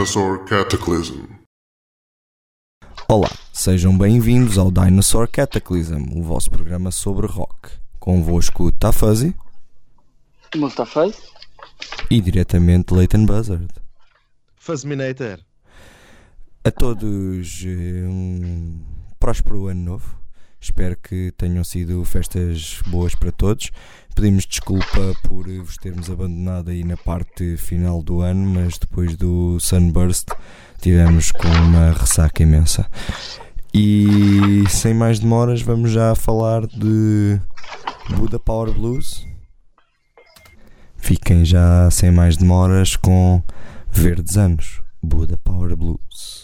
Dinosaur Cataclysm. Olá, sejam bem-vindos ao Dinosaur Cataclysm, o vosso programa sobre rock. Convosco está Fuzzy Mustafa e diretamente Leighton Buzzard. Fuzzminator. A todos eh, um próspero ano novo. Espero que tenham sido festas boas para todos. Pedimos desculpa por vos termos abandonado aí na parte final do ano, mas depois do Sunburst tivemos com uma ressaca imensa. E sem mais demoras, vamos já falar de Buda Power Blues. Fiquem já sem mais demoras com Verdes Anos, Buda Power Blues.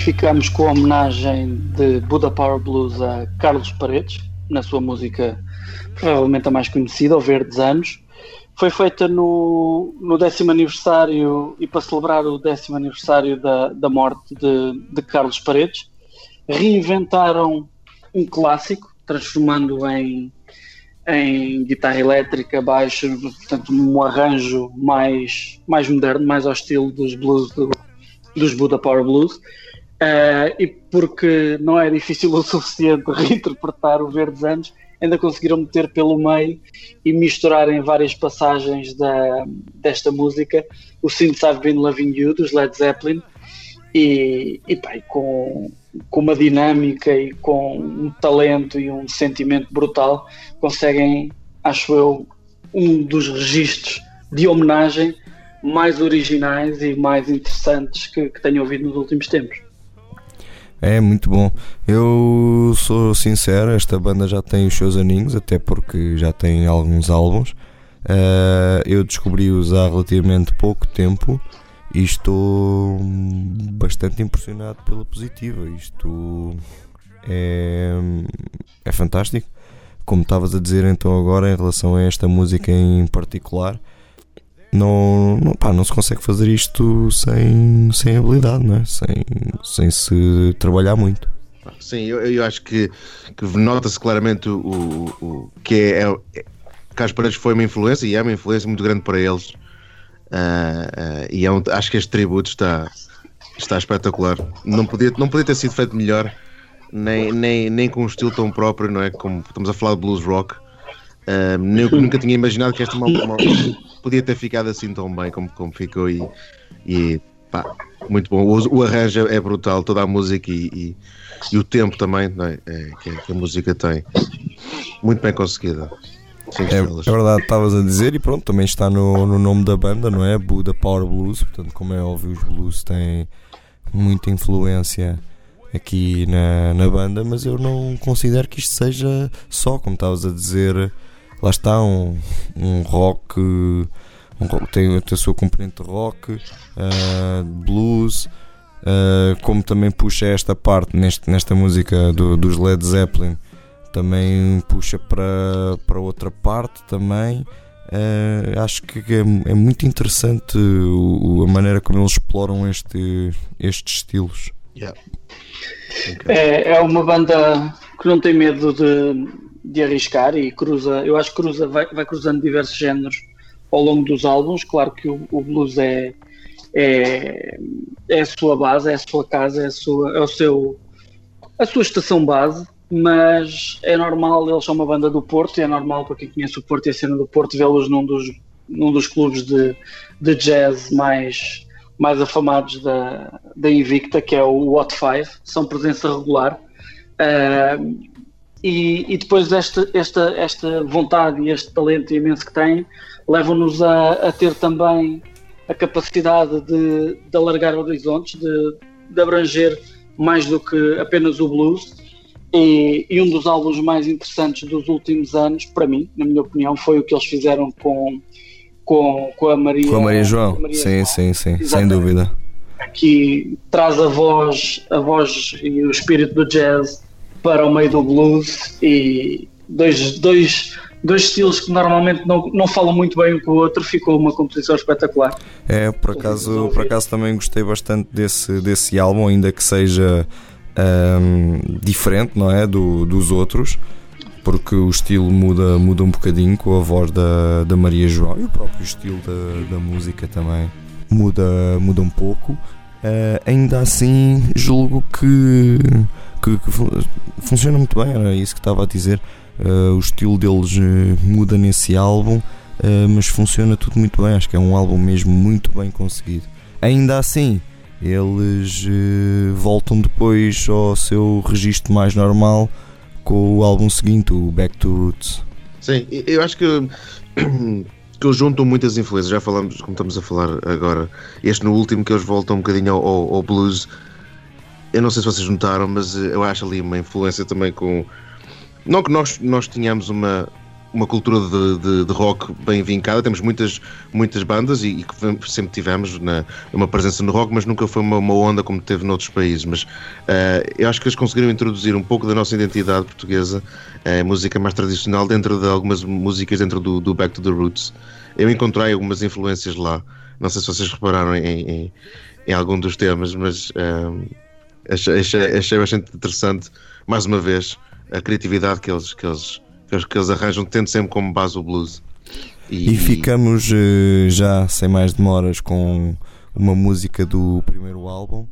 Ficamos com a homenagem de Buda Power Blues a Carlos Paredes, na sua música provavelmente a mais conhecida, O Verdes Anos. Foi feita no, no décimo aniversário e para celebrar o décimo aniversário da, da morte de, de Carlos Paredes. Reinventaram um clássico, transformando em, em guitarra elétrica, baixo, portanto um arranjo mais, mais moderno, mais ao estilo dos blues do, dos Buda Power Blues. Uh, e porque não é difícil o suficiente reinterpretar o Verdes Anos, ainda conseguiram meter pelo meio e misturar em várias passagens da, desta música o Since I've Been Loving You dos Led Zeppelin e, e pá, com, com uma dinâmica e com um talento e um sentimento brutal conseguem, acho eu, um dos registros de homenagem mais originais e mais interessantes que, que tenho ouvido nos últimos tempos. É muito bom. Eu sou sincero, esta banda já tem os seus aninhos, até porque já tem alguns álbuns. Uh, eu descobri-os há relativamente pouco tempo e estou bastante impressionado pela positiva. Isto é, é fantástico. Como estavas a dizer então agora em relação a esta música em particular, não, não, pá, não se consegue fazer isto sem, sem habilidade, não é? sem, sem se trabalhar muito. Sim, eu, eu acho que, que nota-se claramente o, o, o, que é, é Carlos Paredes foi uma influência e é uma influência muito grande para eles. Uh, uh, e é um, acho que este tributo está, está espetacular. Não podia, não podia ter sido feito melhor, nem, nem, nem com um estilo tão próprio, não é? Como estamos a falar de blues rock. Uh, nunca tinha imaginado que esta uma, podia ter ficado assim tão bem como, como ficou e, e pá, muito bom. O, o, arranjo é brutal, toda a música e, e, e o tempo também é? É, que, que, a música tem. Muito bem conseguida. É, é, verdade, estavas a dizer, e pronto, também está no, no nome da banda, não é? Buda Power Blues, portanto, como é óbvio, os blues têm muita influência aqui na, na banda, mas eu não considero que isto seja só, como estavas a dizer, lá está um, um rock, um rock tem, tem a sua componente rock, uh, blues, uh, como também puxa esta parte neste, nesta música do, dos Led Zeppelin, também puxa para, para outra parte também. Uh, acho que é, é muito interessante o, a maneira como eles exploram este, estes estilos. Yeah. Okay. É, é uma banda que não tem medo de, de arriscar e cruza, eu acho que cruza, vai, vai cruzando diversos géneros ao longo dos álbuns. Claro que o, o blues é, é, é a sua base, é a sua casa, é, a sua, é o seu, a sua estação base, mas é normal, eles são uma banda do Porto e é normal para quem conhece o Porto e a cena do Porto vê-los num dos, num dos clubes de, de jazz mais, mais afamados da, da Invicta, que é o What Five, são presença regular. Uh, e, e depois esta, esta, esta vontade e este talento imenso que têm levam-nos a, a, ter também a capacidade de, de alargar horizontes, de, de, abranger mais do que apenas o blues E, e, um dos álbuns mais interessantes dos últimos anos, para mim, na minha opinião, foi o que eles fizeram com, com, com a Maria Com a Maria João, a Maria sim, João. sim, sim, Exatamente. sem dúvida. Que traz a voz, a voz e o espírito do jazz para o meio do blues e dois, dois, dois estilos que normalmente não, não falam muito bem um com o outro, ficou uma composição espetacular. É, por acaso, por acaso também gostei bastante desse, desse álbum, ainda que seja um, diferente, não é, do, dos outros, porque o estilo muda, muda um bocadinho com a voz da, da Maria João e o próprio estilo da, da música também muda, muda um pouco. Uh, ainda assim, julgo que, que, que, funciona muito bem, era isso que estava a dizer. Uh, o estilo deles uh, muda nesse álbum, mas funciona tudo muito bem. Acho que é um álbum mesmo muito bem conseguido. Ainda assim, eles uh, voltam depois ao seu registro mais normal com o álbum seguinte, o Back to Roots. Sim, eu acho que, que eles juntam muitas influências, já falamos, como estamos a falar agora, este no último que eles voltam um bocadinho ao, ao blues. Eu não sei se vocês notaram, mas eh, eu acho ali uma influência também com. Não que nós, nós tenhamos uma, uma cultura de, de, de, rock bem vincada. Temos muitas, muitas bandas e que sempre tivemos na, uma presença no rock, mas nunca foi uma, uma onda como teve noutros países. Mas uh, eu acho que eles conseguiram introduzir um pouco da nossa identidade portuguesa, uh, música mais tradicional, dentro de algumas músicas dentro do, do, Back to the Roots. Eu encontrei algumas influências lá. Não sei se vocês repararam em, em, em algum dos temas, mas uh, achei, achei, bastante interessante, mais uma vez, a criatividade que eles, que eles que eles arranjam, tendo sempre como base o blues. E, e ficamos uh, já sem mais demoras com uma música do primeiro álbum,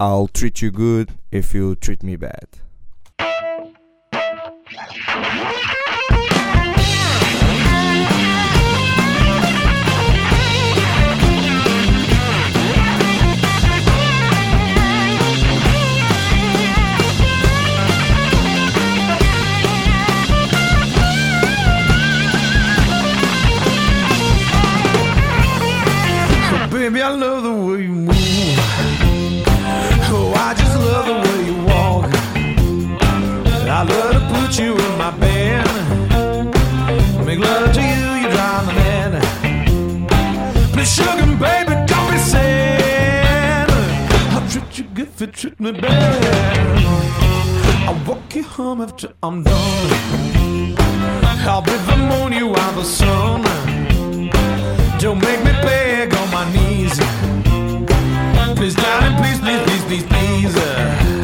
I'll Treat You Good If You Treat Me Bad. Sugar, baby, don't be sad. I'll treat you good if you treat me bad. I'll walk you home after I'm done. I'll be the moon, you are the sun. Don't make me beg on my knees. Please, darling, please, please, please, please, please.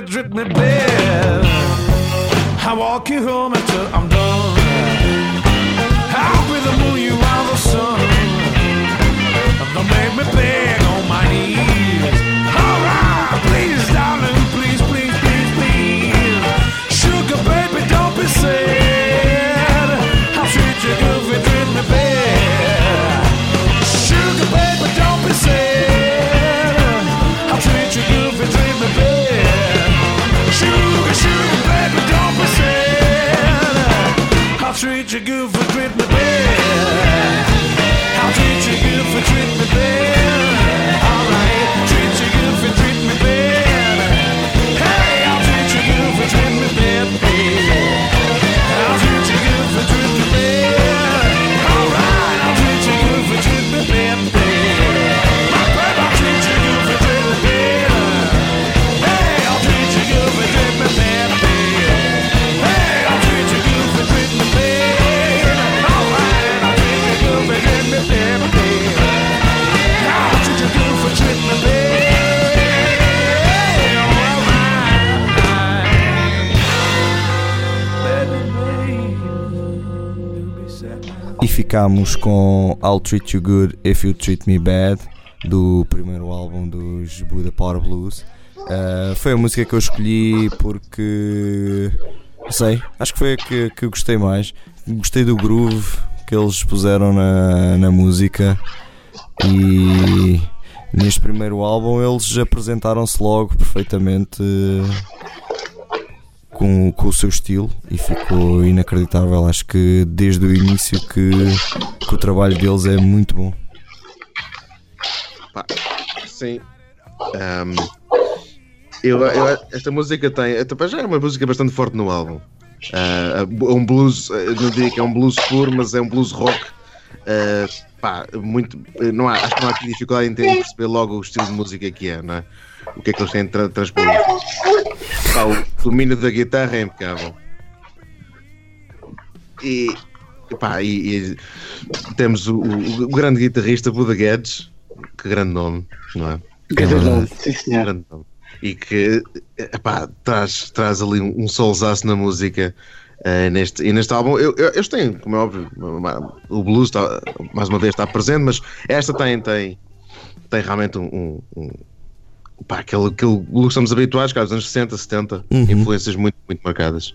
You treat me bad. I walk you home until I'm done. I'll be the moon, you are the sun. Don't make me beg on my knees. Good ficámos com I'll Treat You Good If You Treat Me Bad, do primeiro álbum dos Buddha Power Blues. Uh, foi a música que eu escolhi porque. Não sei, acho que foi a que, que gostei mais. Gostei do groove que eles puseram na, na música e neste primeiro álbum eles apresentaram-se logo perfeitamente com, com o seu estilo e ficou inacreditável. Acho que desde o início que, que o trabalho deles é muito bom. Pá, sim. Ahm, eu, eu- esta música tem. já é uma música bastante forte no álbum. Ah, é um blues, eu não diria que é um blues puro, mas é um blues rock. Ah, pá, muito, não há, acho que não há dificuldade em, ter- em perceber logo o estilo de música que é, não é? O que é que eles têm de tra transpor. Pá, o domínio da guitarra é impecável. E, pá, e, e temos o, o- o grande guitarrista Buda Guedes, que grande nome, não é? Verdade. nome, Sim, senhor. grande nome. E que epá, traz, traz ali um, um solzaço na música eh, neste, e neste álbum. Eu, eu- eles têm, como é óbvio, uma- o blues está, mais uma vez está presente, mas esta tem, tem, tem realmente um, um pá, aquele, aquele blues que estamos habituados, cara, dos anos 60, 70, Uhum. influências muito, muito marcadas.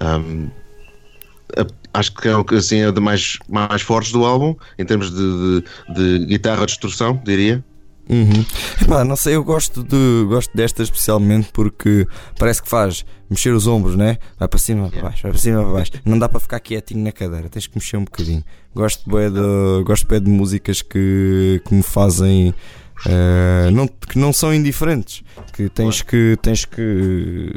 Um, a- acho que é assim, é de mais, mais fortes do álbum, em termos de, de, de guitarra de distorção, diria. Uhum. Epá, não sei, eu gosto, de, gosto desta especialmente porque parece que faz mexer os ombros, né? Vai para cima, para baixo, vai para cima, para baixo. Não dá para ficar quietinho na cadeira, tens que mexer um bocadinho. Gosto bué de, gosto bué de músicas que, que me fazem. Eh, não, que não são indiferentes, que tens que tens que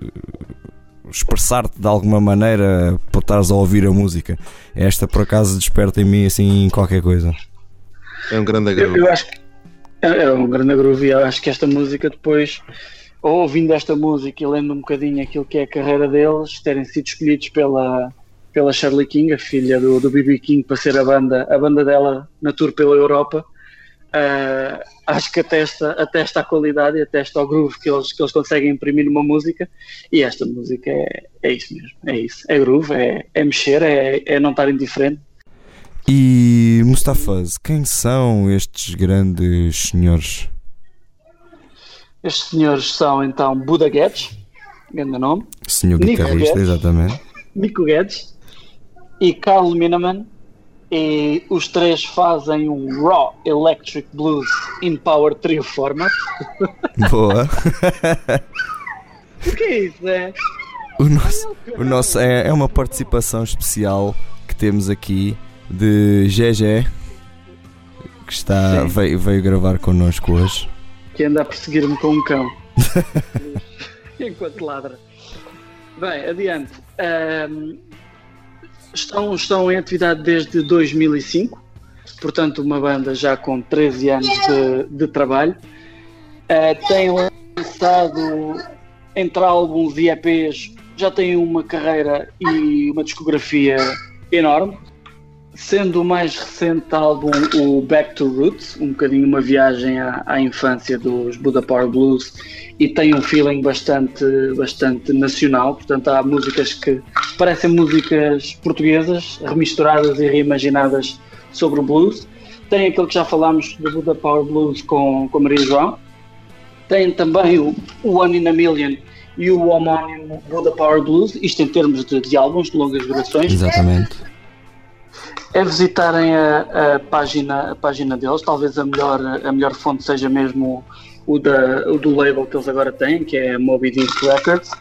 expressar-te de alguma maneira para estares a ouvir a música. Esta por acaso desperta em mim assim qualquer coisa. É um grande Eu, agrado. eu acho que é é um grande groove e eu acho que esta música depois, ou ouvindo esta música e lendo um bocadinho aquilo que é a carreira deles, terem sido escolhidos pela, pela Shirley King, a filha do, do B.B. King, para ser a banda, a banda dela na tour pela Europa, ah, acho que atesta, atesta a qualidade e atesta ao groove que eles, que eles conseguem imprimir numa música e esta música é, é isso mesmo, é isso, é groove, é, é mexer, é, é não estar indiferente. E Mustafaz, quem são estes grandes senhores? Estes senhores são então Buda Guedes, grande nome, Senhor Nico guitarrista, Guedes. exatamente. Nico Guedes e Carl Miniman e os três fazem um Raw Electric Blues in Power Trio format. Boa. O que é isso? É? O nosso, o nosso é, é uma participação especial que temos aqui de GG que está, Sim. veio, veio gravar connosco hoje. Que anda a perseguir-me com um cão. Enquanto ladra. Bem, adiante. Ahm, estão, estão em atividade desde 2005, portanto, uma banda já com 13 anos de, de trabalho. Ah, têm lançado entre álbuns e EPs, já têm uma carreira e uma discografia enorme. Sendo o mais recente álbum o Back to Roots, um bocadinho uma viagem à, à infância dos Buddha Power Blues e tem um feeling bastante, bastante nacional, portanto há músicas que parecem músicas portuguesas, remisturadas e reimaginadas sobre o blues. Tem aquele que já falámos do Buddha Power Blues com, com Maria João. Tem também o, o One in a Million e o homónimo Buddha Power Blues, isto em termos de, de álbuns de longas durações. Exatamente. É visitarem a, a página, a página deles, talvez a melhor, a melhor fonte seja mesmo o, da, o do label que eles agora têm, que é Moby Dick Records.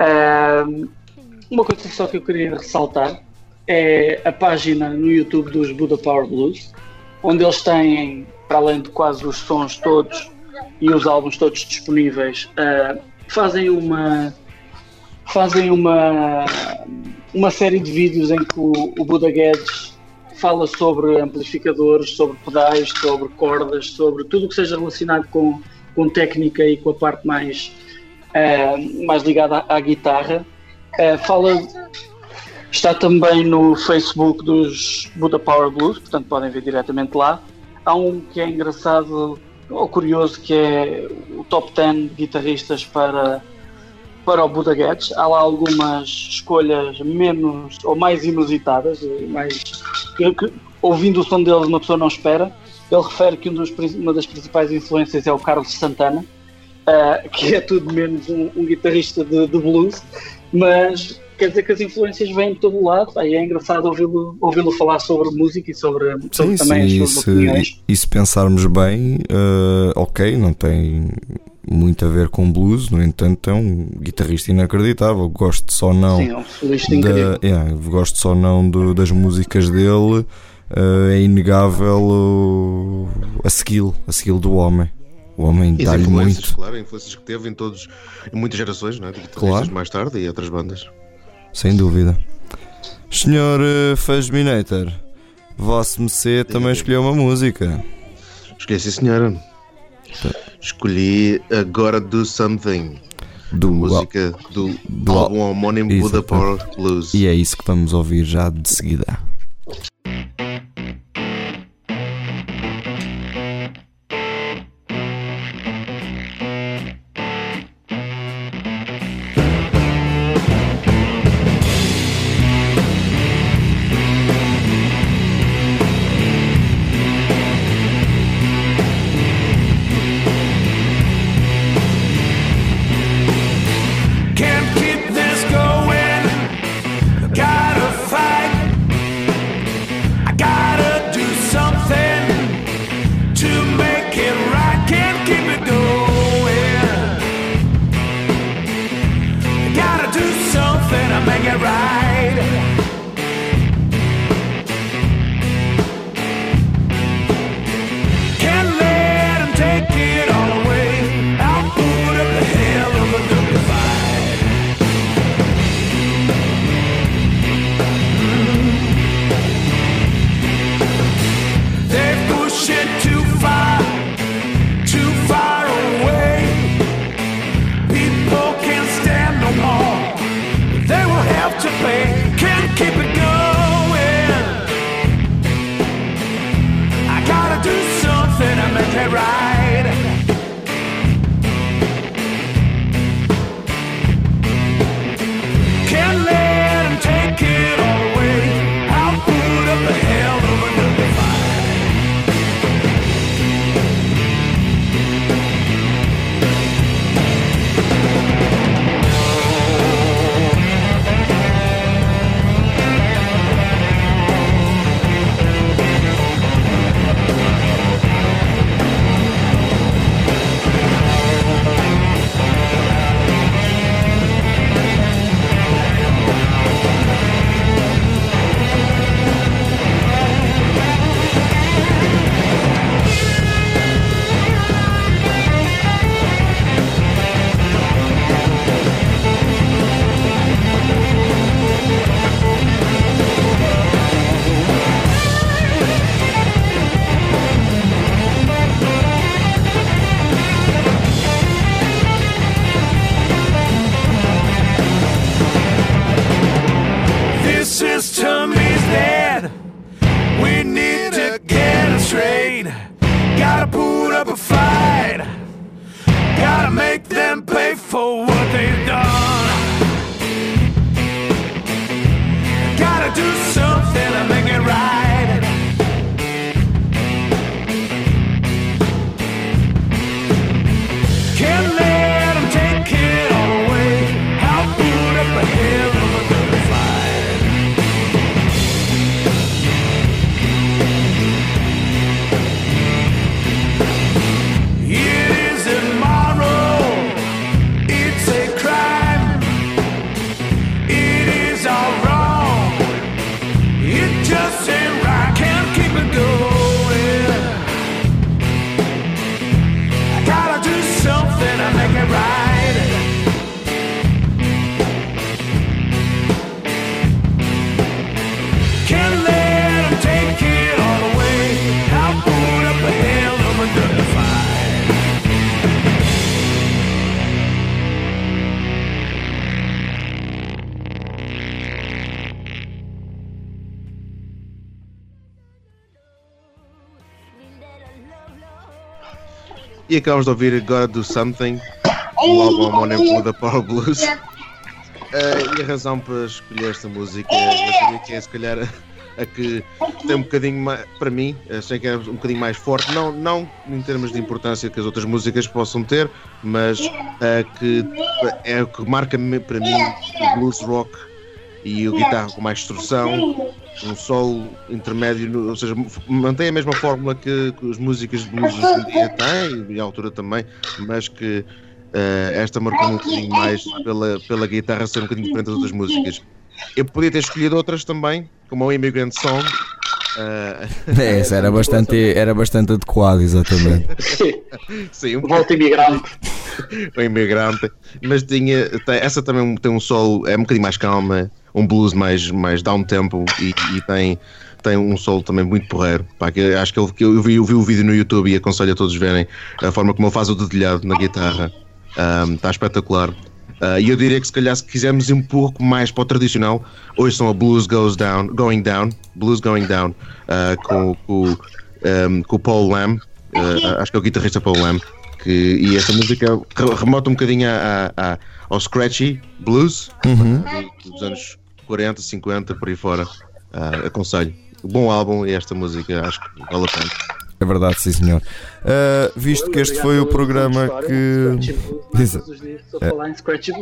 Um, uma coisa só que eu queria ressaltar é a página no YouTube dos Buddha Power Blues, onde eles têm, para além de quase os sons todos e os álbuns todos disponíveis, uh, fazem uma fazem uma uma série de vídeos em que o, o Buda Guedes fala sobre amplificadores, sobre pedais, sobre cordas, sobre tudo o que seja relacionado com, com técnica e com a parte mais, uh, mais ligada à, à guitarra. Uh, fala, está também no Facebook dos Buda Power Blues, portanto podem ver diretamente lá. Há um que é engraçado ou curioso que é o top 10 guitarristas para para o Buda Guedes. Há lá algumas escolhas menos ou mais inusitadas, mais, que, que, ouvindo o som deles uma pessoa não espera. Ele refere que um dos, uma das principais influências é o Carlos Santana, uh, que é tudo menos um, um guitarrista de, de, blues, mas quer dizer que as influências vêm de todo o lado e é engraçado ouvi-lo ouvi falar sobre música e sobre, sobre sim, também sim, as suas opiniões. E, e se pensarmos bem, uh, ok, não tem muito a ver com blues, no entanto é um guitarrista inacreditável. Gosto só não Sim, é um da, yeah, gosto só não do, das músicas dele. Uh, é inegável uh, a skill, a skill do homem. O homem E dá-lhe influências, muito, claro, influências que teve em todos, em muitas gerações, não é? De Claro. mais tarde e outras bandas. Sem dúvida. Senhor uh, Fazminator, Vosso MC também escolheu uma música. Esqueci, senhora. Escolhi Agora Do Something, Do, música do, do álbum homónimo Buda. Power Blues. E é isso que vamos ouvir já de seguida. Do something E acabamos de ouvir Gotta Do Something, o álbum homónimo da Power Blues. Eh, e a razão para escolher esta música, que é se calhar a que tem um bocadinho mais, para mim, achei que era um bocadinho mais forte, não, não em termos de importância que as outras músicas possam ter, mas a que é o que marca para mim o blues rock e o guitarra com mais distorção, um solo intermédio, ou seja, mantém a mesma fórmula que, que as músicas de blues hoje em dia têm, e à altura também, mas que eh, esta marcou um bocadinho mais pela, pela guitarra ser um bocadinho diferente das outras músicas. Eu podia ter escolhido outras também, como o Immigrant Song. eh, É, esse era bastante, era bastante adequado, exatamente. sim, um Volta imigrante. o imigrante, mas tinha, essa também tem um solo, é um bocadinho mais calma, um blues mais, mais down tempo e, e tem, tem um solo também muito porreiro. Pá, que acho que, ele, que eu, vi, eu vi o vídeo no YouTube e aconselho a todos verem a forma como ele faz o dedilhado na guitarra. Ahm, Está espetacular. Ah, E eu diria que se calhar se quisermos ir um pouco mais para o tradicional, hoje são a Blues Goes Down, Going Down, Blues Going Down, ah, com, com, ahm, com o Paul Lamb, ah, acho que é o guitarrista Paul Lamb, que, e esta música re- remota um bocadinho a, a- a- ao scratchy blues do- dos anos 40, 50, por aí fora. Ah, aconselho. Bom álbum e esta música acho que vale a pena. É verdade, sim senhor. Uh, visto que este foi o programa que. Diz-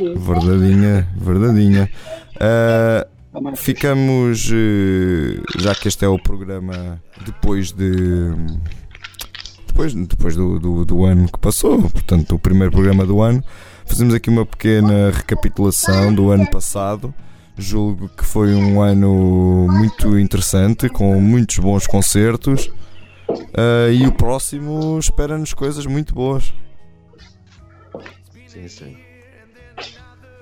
Blues. Verdadinha, verdadinha. Uh, ficamos. uh, já que este é o programa depois de. Depois, depois do, do, do ano que passou, portanto, o primeiro programa do ano, fazemos aqui uma pequena recapitulação do ano passado. Julgo que foi um ano muito interessante, com muitos bons concertos. Uh, e o próximo espera-nos coisas muito boas. Sim, sim.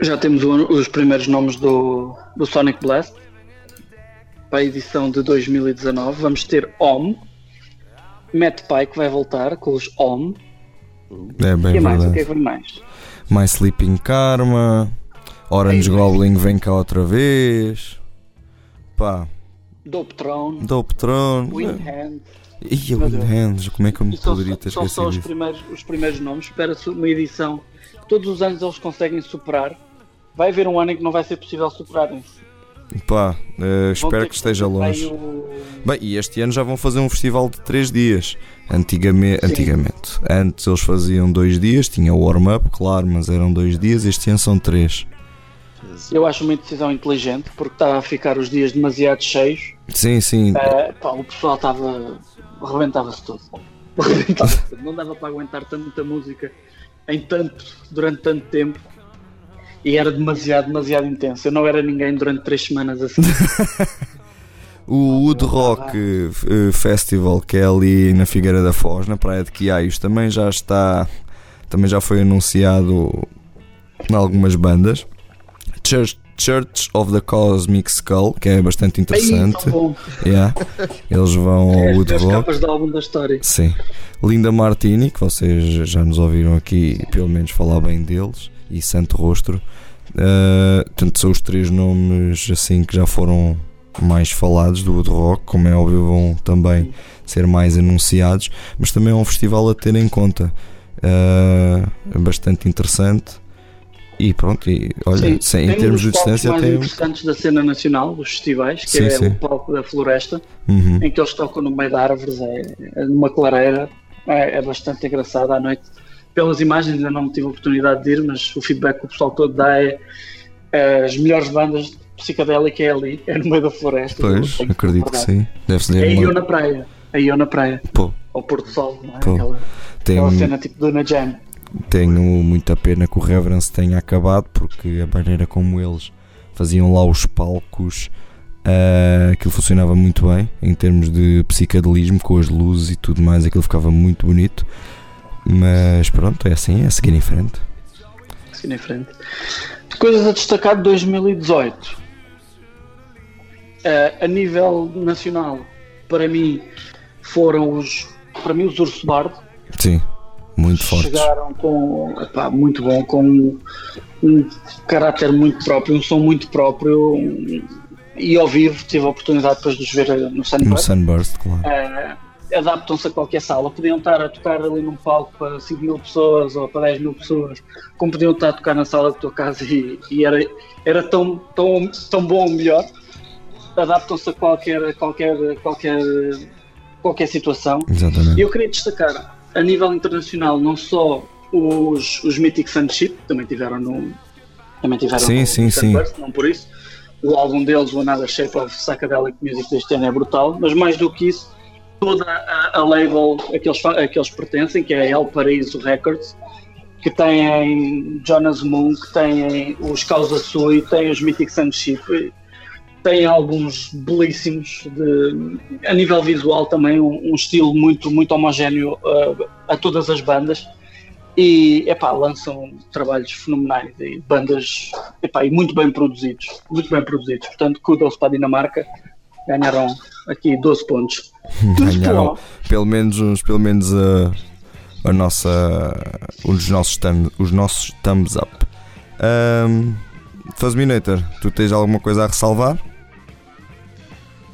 Já temos o- os primeiros nomes do, do Sonic Blast para a edição de 2019. Vamos ter OM, Matt Pike vai voltar com os OM. É bem e mais, o que é que vem mais? My Sleeping Karma, Orange Goblin vem cá outra vez. Pá, Dope Throne, Dope Throne. Windhand. Ih. Windhands, como é que eu me poderia ter são só esquecido os primeiros, os primeiros nomes. Espera-se uma edição. Todos os anos eles conseguem superar. Vai haver um ano em que não vai ser possível superarem-se. Pá, Vão espero que esteja longe. o- Bem, e este ano já vão fazer um festival de 3 dias. Antigamente, Sim. antigamente. Antes eles faziam 2 dias, tinha o warm-up, claro, mas eram 2 dias. Este ano são 3. Eu acho uma decisão inteligente porque está a ficar os dias demasiado cheios. Sim, sim. Eh, pá, o pessoal estava. arrebentava-se todo. Arrebentava-se todo. Não dava para aguentar tanta música em tanto, durante tanto tempo. E era demasiado, demasiado intenso. Eu não era ninguém durante três semanas assim. O Wood Rock eh, Festival, que é ali na Figueira da Foz, na Praia de Quiaios, também já está. Também já foi anunciado em algumas bandas. Church, Church of the Cosmic Skull, que é bastante Aí, interessante. tão bom. Yeah. Eles vão ao É, Wood as Rock. capas do álbum da história. Sim. Linda Martini, que vocês já nos ouviram aqui, pelo menos falar bem deles, e Santo Rostro. Uh, portanto, são os três nomes assim que já foram mais falados do Wood Rock, como é óbvio, vão também ser mais anunciados, mas também é um festival a ter em conta. Uh, é bastante interessante. E pronto, e, olha, Sim, sem- em termos de dos distância, mais tem. interessantes da cena nacional, os festivais, que Sim, é sim. o palco da floresta, Uhum. em que eles tocam no meio de árvores, é, é numa clareira, é, é bastante engraçado à noite. Pelas imagens ainda não tive a oportunidade de ir, mas o feedback que o pessoal todo dá é, é as melhores bandas psicadélica é ali, é no meio da floresta. Pois, acredito que sim. Deve ser É aí ou uma... na praia, aí ou na praia, Pô, ao pôr do sol, não é? Pô, Aquela, tem, aquela cena tipo Dona Jam. Tenho muita pena que o Reverence tenha acabado porque a maneira como eles faziam lá os palcos ah, aquilo funcionava muito bem em termos de psicadelismo com as luzes e tudo mais, aquilo ficava muito bonito. Mas pronto, é assim, é seguir em frente. Assim em frente. Coisas a destacar de 2018. Eh, a nível nacional, para mim, foram os, para mim, os Urso Bardo. Sim, muito fortes. Chegaram com, epá, muito bom, com um, um caráter muito próprio, um som muito próprio. um- e ao vivo tive a oportunidade depois de os ver no No Sunburst. Sunburst, claro. Eh, adaptam-se a qualquer sala. Podiam estar a tocar ali num palco para 5 mil pessoas ou para 10 mil pessoas, como podiam estar a tocar na sala da tua casa e, e era, era tão, tão, tão bom ou melhor. Adaptam-se a qualquer, qualquer, qualquer, qualquer situação. E Exatamente. eu queria destacar, a nível internacional, não só os, os Mythic Sunship, também tiveram no. Também tiveram Sim, no sim, sim. Sunburst, não por isso. O álbum deles, o Another Shape of Psychedelic Music deste ano é brutal, mas mais do que isso, toda a, a label a que, eles, a que eles pertencem, que é El Paraíso Records, que têm Jonas Moon, que têm os Causa Sui, têm os Mythic Sunship, tem álbuns belíssimos de, a nível visual também um, um estilo muito muito homogéneo uh, a todas as bandas. E epá, lançam trabalhos fenomenais e bandas epá, e muito bem produzidos muito bem produzidos, portanto kudos para a Dinamarca. Ganharam aqui 12 pontos. Ganharam pelo menos uns, pelo menos a, a nossa um dos nossos thumb, os nossos thumbs up. Um, Fazminator, tu tens alguma coisa a ressalvar?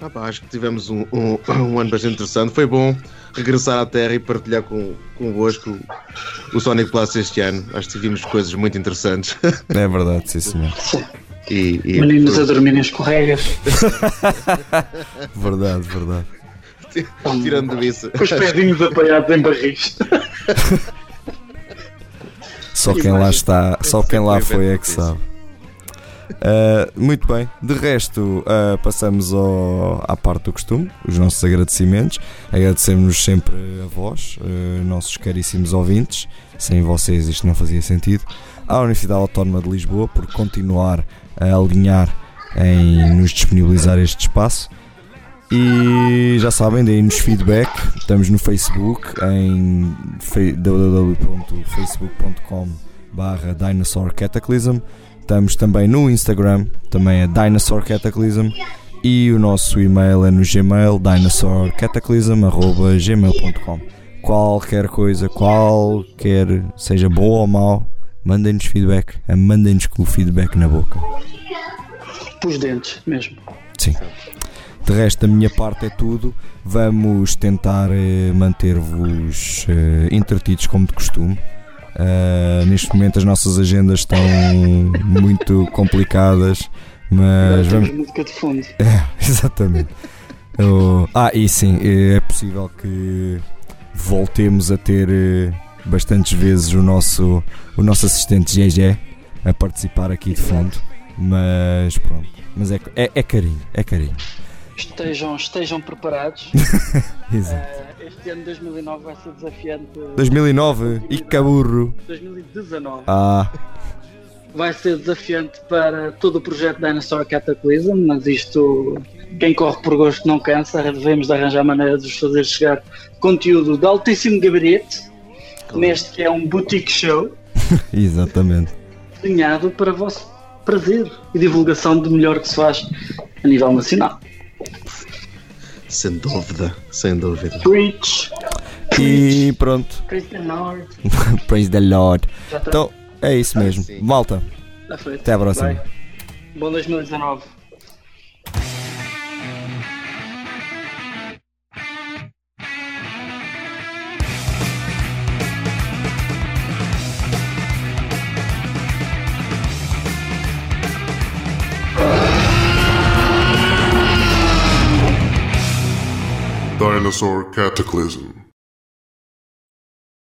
Ah, pá, acho que tivemos um, um- um ano bastante interessante. Foi bom regressar à Terra e partilhar com, convosco o Sonic Plus este ano. Acho que tivemos coisas muito interessantes. É verdade, sim senhor. e, e- meninos a dormir em escorregas Verdade, verdade. tirando isso. com os pezinhos apoiados em barris Só quem lá está, só quem lá foi é que sabe. Uh, muito bem, de resto, uh, passamos ao- à parte do costume, os nossos agradecimentos. Agradecemos sempre a vós, uh, nossos caríssimos ouvintes. Sem vocês isto não fazia sentido. À Universidade Autónoma de Lisboa por continuar a alinhar em nos disponibilizar este espaço. E já sabem, deem-nos feedback. Estamos no Facebook em fe- www.facebook.com barra Dinosaur Cataclysm. Estamos também no Instagram, também é Dinosaur Cataclysm. E o nosso e-mail é no Gmail, dinosaurcataclysm.gmail.com Qualquer coisa, qualquer, seja boa ou mau, mandem-nos feedback. Mandem-nos com o feedback na boca. os dentes mesmo Sim. De resto, da minha parte é tudo. Vamos tentar eh, manter-vos eh, entretidos como de costume. Uh, neste momento as nossas agendas estão muito complicadas, mas vamos. música de fundo É, exatamente. Oh, ah, e sim, é possível que voltemos a ter eh, bastantes vezes o nosso, o nosso assistente GG a participar aqui de fundo, mas pronto. Mas é, é, é carinho, é carinho. Estejam, estejam preparados Exato. Eh, este ano de 2009 vai ser desafiante 2009 e caburro. 2019 Ah, vai ser desafiante para todo o projeto Dinosaur Cataclysm, mas isto, quem corre por gosto não cansa, devemos de arranjar maneira de vos fazer chegar conteúdo de altíssimo gabarito, neste que é um boutique show, exatamente. desenhado para vosso prazer e divulgação do melhor que se faz a nível nacional. Sem dúvida, sem dúvida. Preach, E pronto. praise the Lord. Praise the Lord. Então, é isso mesmo. sim. Malta, até à próxima. Vai. Bom 2019. Dinosaur Cataclysm.